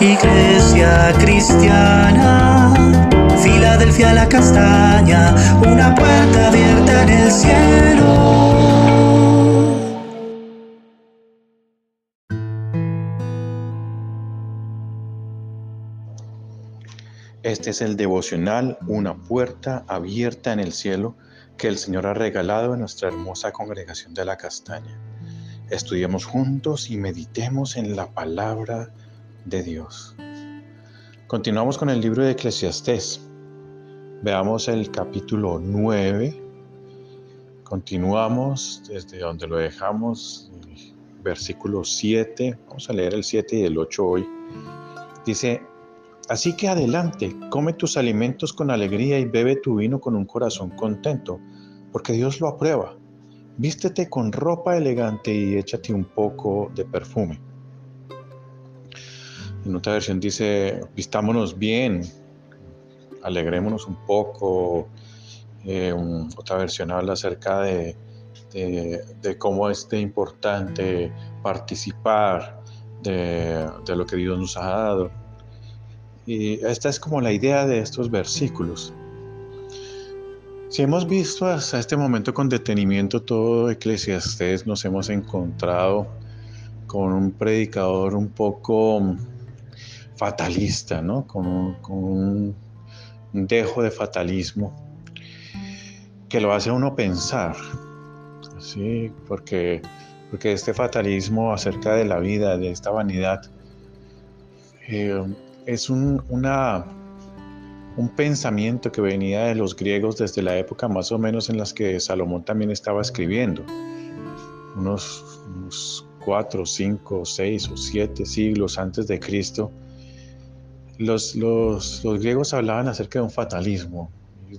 Iglesia cristiana, Filadelfia la castaña, una puerta abierta en el cielo. Este es el devocional, una puerta abierta en el cielo que el Señor ha regalado a nuestra hermosa congregación de la Castaña. Estudiemos juntos y meditemos en la palabra de Dios. Continuamos con el libro de Eclesiastés. Veamos el capítulo 9. Continuamos desde donde lo dejamos, versículo 7. Vamos a leer el 7 y el 8 hoy. Dice, Así que adelante, come tus alimentos con alegría y bebe tu vino con un corazón contento, porque Dios lo aprueba. Vístete con ropa elegante y échate un poco de perfume. En otra versión dice, vistámonos bien, alegrémonos un poco. Eh, otra versión habla acerca de, cómo es de importante participar de, de lo que Dios nos ha dado. Y esta es como la idea de estos versículos. Si hemos visto hasta este momento con detenimiento todo Eclesiastés, nos hemos encontrado con un predicador un poco fatalista, ¿no? Con un, dejo de fatalismo que lo hace uno pensar, ¿sí? Porque, porque este fatalismo acerca de la vida, de esta vanidad, eh, es un, una, un pensamiento que venía de los griegos desde la época más o menos en las que Salomón también estaba escribiendo, unos, unos cuatro, cinco, seis o siete siglos antes de Cristo. Los, griegos hablaban acerca de un fatalismo.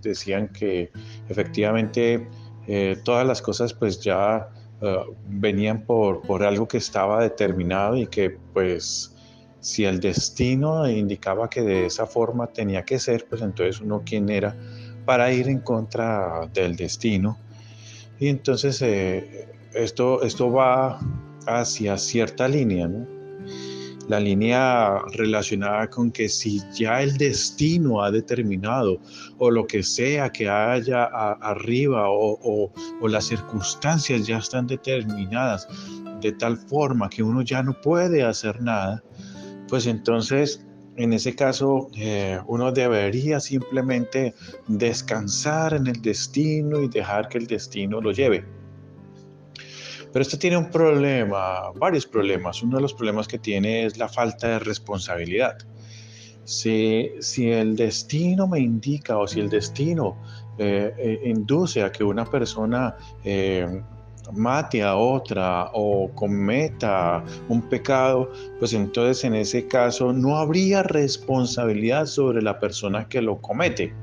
Decían que efectivamente eh, todas las cosas pues ya eh, venían por, por algo que estaba determinado y que pues si el destino indicaba que de esa forma tenía que ser, pues entonces uno quién era para ir en contra del destino. Y entonces eh, esto, esto va hacia cierta línea, ¿no? La línea relacionada con que si ya el destino ha determinado o lo que sea que haya arriba o, o las circunstancias ya están determinadas de tal forma que uno ya no puede hacer nada, pues entonces en ese caso eh, uno debería simplemente descansar en el destino y dejar que el destino lo lleve. Pero esto tiene un problema, varios problemas. Uno de los problemas que tiene es la falta de responsabilidad. Si, si el destino me indica o si el destino eh, eh, induce a que una persona mate a otra o cometa un pecado, pues entonces en ese caso no habría responsabilidad sobre la persona que lo comete.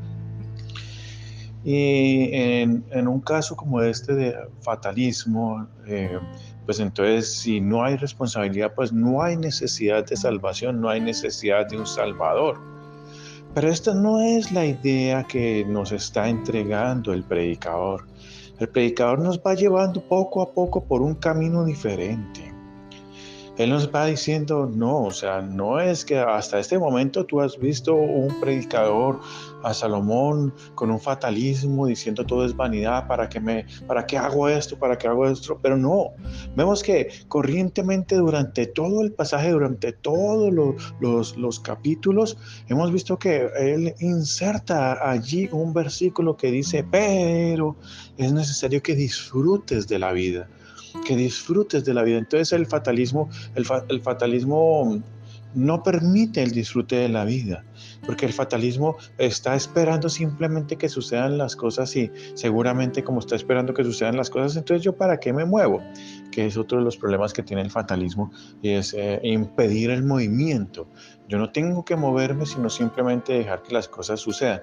Y en, un caso como este de fatalismo, eh, pues entonces si no hay responsabilidad, pues no hay necesidad de salvación, no hay necesidad de un salvador. Pero esta no es la idea que nos está entregando el predicador. El predicador nos va llevando poco a poco por un camino diferente. Él nos va diciendo, no, o sea, no es que hasta este momento tú has visto un predicador a Salomón con un fatalismo diciendo todo es vanidad, ¿para qué, me, para qué hago esto? ¿Para qué hago esto? Pero no, vemos que corrientemente durante todo el pasaje, durante todos los, los capítulos, hemos visto que él inserta allí un versículo que dice, pero es necesario que disfrutes de la vida que disfrutes de la vida. Entonces el fatalismo, el, fatalismo no permite el disfrute de la vida, porque el fatalismo está esperando simplemente que sucedan las cosas y seguramente como está esperando que sucedan las cosas, entonces yo para qué me muevo, que es otro de los problemas que tiene el fatalismo y es eh, impedir el movimiento. Yo no tengo que moverme, sino simplemente dejar que las cosas sucedan.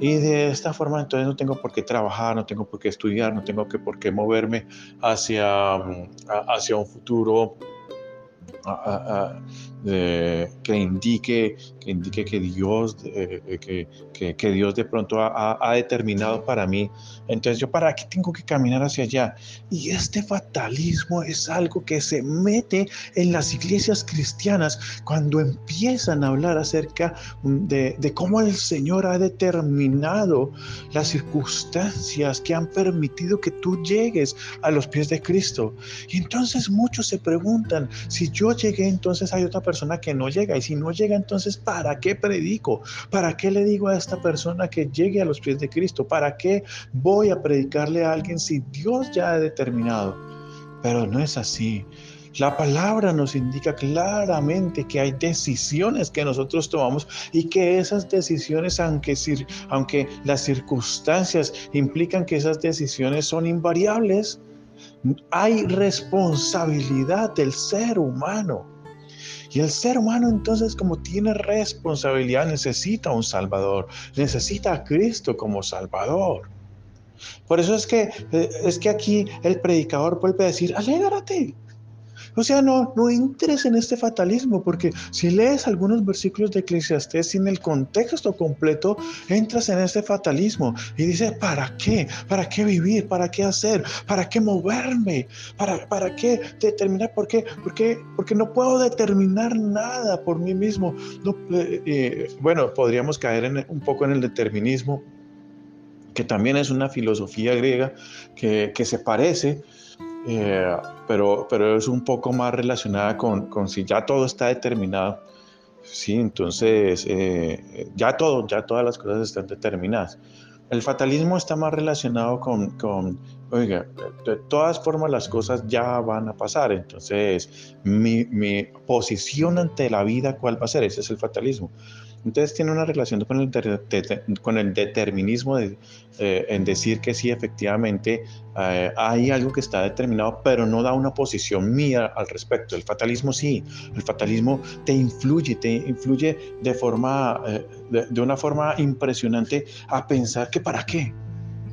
Y de esta forma entonces no tengo por qué trabajar, no tengo por qué estudiar, no tengo que por qué moverme hacia, mm, hacia un futuro que, indique, que indique que Dios, eh, que, que, Dios de pronto ha, ha, determinado para mí. Entonces yo, ¿para qué tengo que caminar hacia allá? Y este fatalismo es algo que se mete en las iglesias cristianas cuando empiezan a hablar acerca de, de cómo el Señor ha determinado las circunstancias que han permitido que tú llegues a los pies de Cristo. Y entonces muchos se preguntan, si yo llegué, entonces hay otra persona que no llega. Y si no llega, entonces, ¿para qué predico? ¿Para qué le digo a esta persona que llegue a los pies de Cristo? ¿Para qué voy a predicarle a alguien si Dios ya ha determinado? Pero no es así. La palabra nos indica claramente que hay decisiones que nosotros tomamos y que esas decisiones, aunque, aunque las circunstancias implican que esas decisiones son invariables, hay responsabilidad del ser humano. Y el ser humano entonces como tiene responsabilidad necesita un Salvador, necesita a Cristo como Salvador. Por eso es que, eh, es que aquí el predicador vuelve a decir, alégrate, o sea, no, no entres en este fatalismo, porque si lees algunos versículos de Eclesiastés sin el contexto completo, entras en este fatalismo y dices, ¿para qué? ¿Para qué vivir? ¿Para qué hacer? ¿Para qué moverme? ¿Para, para qué determinar? ¿Por qué? Porque, porque no puedo determinar nada por mí mismo. Eh, eh, bueno, podríamos caer en, un poco en el determinismo que también es una filosofía griega que, que se parece, eh, pero, pero es un poco más relacionada con, con si ya todo está determinado. Sí, entonces eh, ya todo, ya todas las cosas están determinadas. El fatalismo está más relacionado con, con, oiga, de todas formas las cosas ya van a pasar, entonces mi, mi posición ante la vida, ¿cuál va a ser? Ese es el fatalismo. Entonces tiene una relación con el, con el determinismo de, eh, en decir que sí, efectivamente eh, hay algo que está determinado, pero no da una posición mía al respecto. El fatalismo sí, el fatalismo te influye, te influye de, forma, eh, de una forma impresionante a pensar que para qué,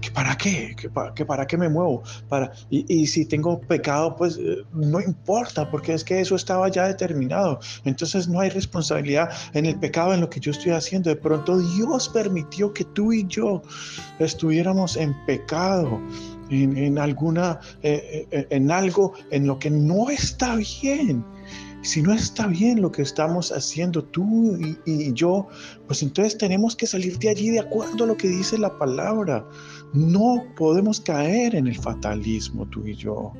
¿Que para qué? ¿Que para, para qué me muevo? Para, y, y, si tengo pecado, pues eh, no importa, porque es que eso estaba ya determinado. Entonces no hay responsabilidad en el pecado, en lo que yo estoy haciendo. De pronto Dios permitió que tú y yo estuviéramos en pecado. En, en alguna, eh, eh, en algo en lo que no está bien si no está bien lo que estamos haciendo tú y, yo, pues entonces tenemos que salir de allí de acuerdo a lo que dice la palabra. No podemos caer en el fatalismo tú y yo.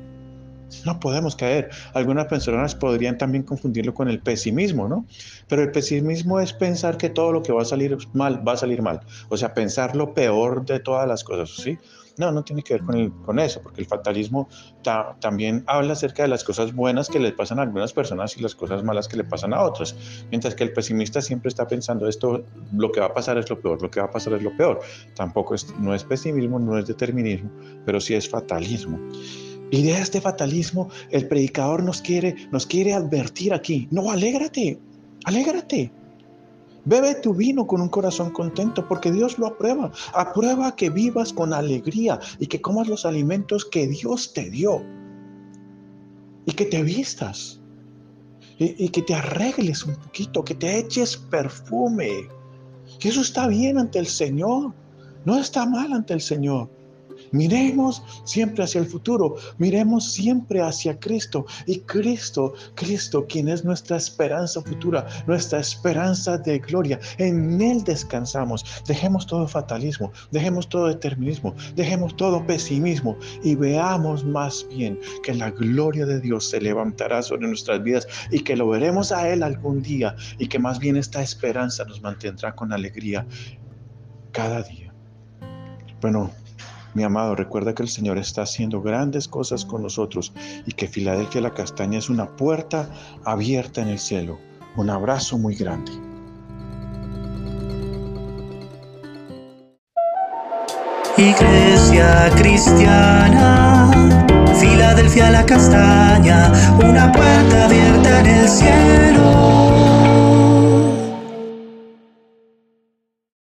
No podemos caer. Algunas personas podrían también confundirlo con el pesimismo, ¿no? Pero el pesimismo es pensar que todo lo que va a salir mal va a salir mal. O sea, pensar lo peor de todas las cosas, ¿sí? No, no tiene que ver con, eso, porque el fatalismo también habla acerca de las cosas buenas que le pasan a algunas personas y las cosas malas que le pasan a otras. Mientras que el pesimista siempre está pensando esto, lo que va a pasar es lo peor, lo que va a pasar es lo peor. Tampoco es, no es pesimismo, no es determinismo, pero sí es fatalismo. Y de este fatalismo, el predicador nos quiere, nos quiere advertir aquí. No, alégrate, alégrate. Bebe tu vino con un corazón contento porque Dios lo aprueba. Aprueba que vivas con alegría y que comas los alimentos que Dios te dio. Y que te vistas. Y, y que te arregles un poquito, que te eches perfume. Que eso está bien ante el Señor. No está mal ante el Señor. Miremos siempre hacia el futuro, miremos siempre hacia Cristo y Cristo, Cristo, quien es nuestra esperanza futura, nuestra esperanza de gloria. En Él descansamos. Dejemos todo fatalismo, dejemos todo determinismo, dejemos todo pesimismo y veamos más bien que la gloria de Dios se levantará sobre nuestras vidas y que lo veremos a Él algún día y que más bien esta esperanza nos mantendrá con alegría cada día. Bueno, mi amado, recuerda que el Señor está haciendo grandes cosas con nosotros y que Filadelfia la Castaña es una puerta abierta en el cielo. Un abrazo muy grande. Iglesia cristiana, Filadelfia la Castaña, una puerta abierta en el cielo.